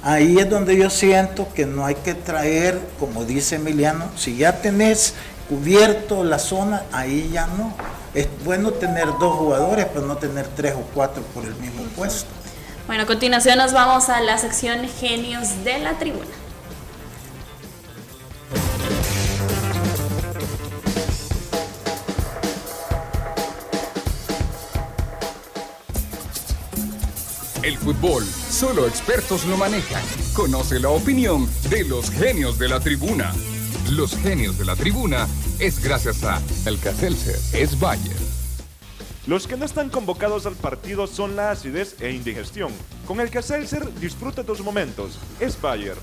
Ahí es donde yo siento que no hay que traer, como dice Emiliano, si ya tenés cubierto la zona, ahí ya no. Es bueno tener dos jugadores, pero no tener tres o cuatro por el mismo puesto. Bueno, a continuación nos vamos a la sección Genios de la Tribuna. El fútbol, solo expertos lo manejan. Conoce la opinión de los genios de la tribuna. Los genios de la tribuna es gracias a Alcacelser, es Bayer, los que no están convocados al partido son la acidez e indigestión. Con el Caselcer disfruta tus momentos. Es Bayer.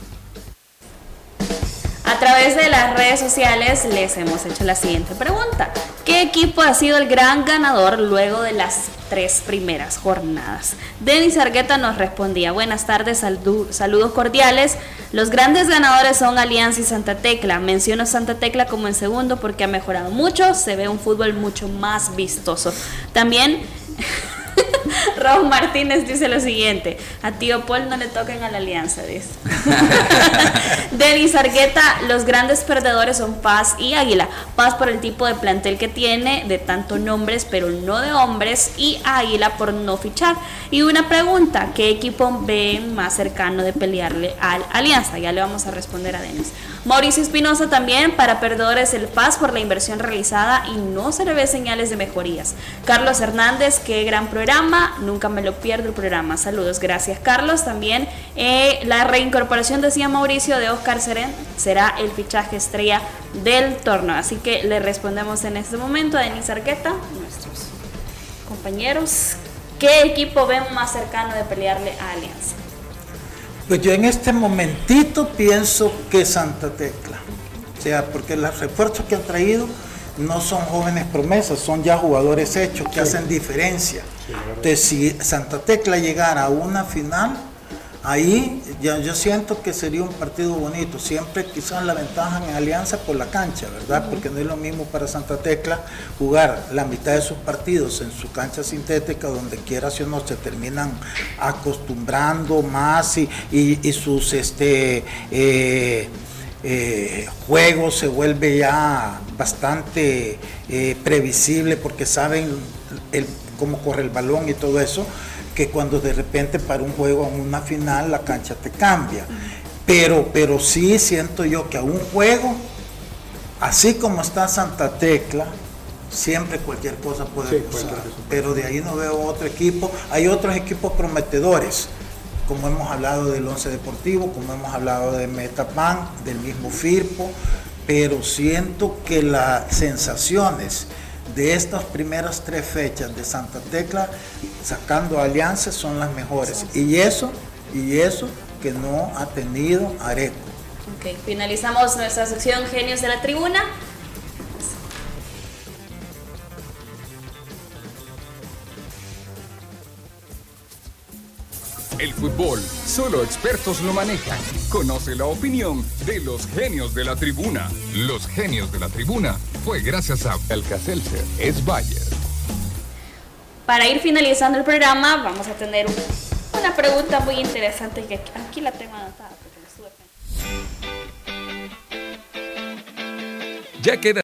A través de las redes sociales les hemos hecho la siguiente pregunta. ¿Qué equipo ha sido el gran ganador luego de las tres primeras jornadas? Denis Argueta nos respondía, buenas tardes, saludos cordiales. Los grandes ganadores son Alianza y Santa Tecla. Menciono Santa Tecla como en segundo porque ha mejorado mucho, se ve un fútbol mucho más vistoso. También... Raúl Martínez dice lo siguiente: A tío Paul no le toquen a la alianza, dice. Denis Argueta, los grandes perdedores son Paz y Águila. Paz por el tipo de plantel que tiene, de tanto nombres, pero no de hombres, y Águila por no fichar. Y una pregunta: ¿qué equipo ven más cercano de pelearle al Alianza? Ya le vamos a responder a Denis. Mauricio Espinosa también, para perdedores el Paz por la inversión realizada y no se le ve señales de mejorías. Carlos Hernández, qué gran programa, nunca me lo pierdo el programa. Saludos, gracias Carlos. También eh, la reincorporación, decía Mauricio, de Oscar Seren será el fichaje estrella del torneo. Así que le respondemos en este momento a Denis Arqueta, nuestros compañeros, ¿qué equipo ven más cercano de pelearle a Alianza? Pues yo en este momentito pienso que Santa Tecla. O sea, porque los refuerzos que han traído no son jóvenes promesas, son ya jugadores hechos que hacen diferencia. Entonces, si Santa Tecla llegara a una final, ahí ya, yo siento que sería un partido bonito. Siempre quizás la ventaja en alianza por la cancha, ¿verdad? Porque no es lo mismo para Santa Tecla jugar la mitad de sus partidos en su cancha sintética, donde quiera si o no se terminan acostumbrando más y, sus este eh, eh, juego se vuelve ya bastante eh, previsible porque saben cómo corre el balón y todo eso, que cuando de repente para un juego en una final la cancha te cambia. Pero, pero sí siento yo que a un juego, así como está Santa Tecla, siempre cualquier cosa puede pasar. Pero de ahí no veo otro equipo. Hay otros equipos prometedores como hemos hablado del Once Deportivo, como hemos hablado de Metapan, del mismo Firpo, pero siento que las sensaciones de estas primeras tres fechas de Santa Tecla, sacando alianzas, son las mejores. Y eso, y eso que no ha tenido Areco. Ok, finalizamos nuestra sección Genios de la Tribuna. El fútbol, solo expertos lo manejan. Conoce la opinión de los genios de la tribuna. Los genios de la tribuna fue gracias a El Caselcer es Bayer. Para ir finalizando el programa, vamos a tener una pregunta muy interesante que aquí la tengo anotada porque Ya queda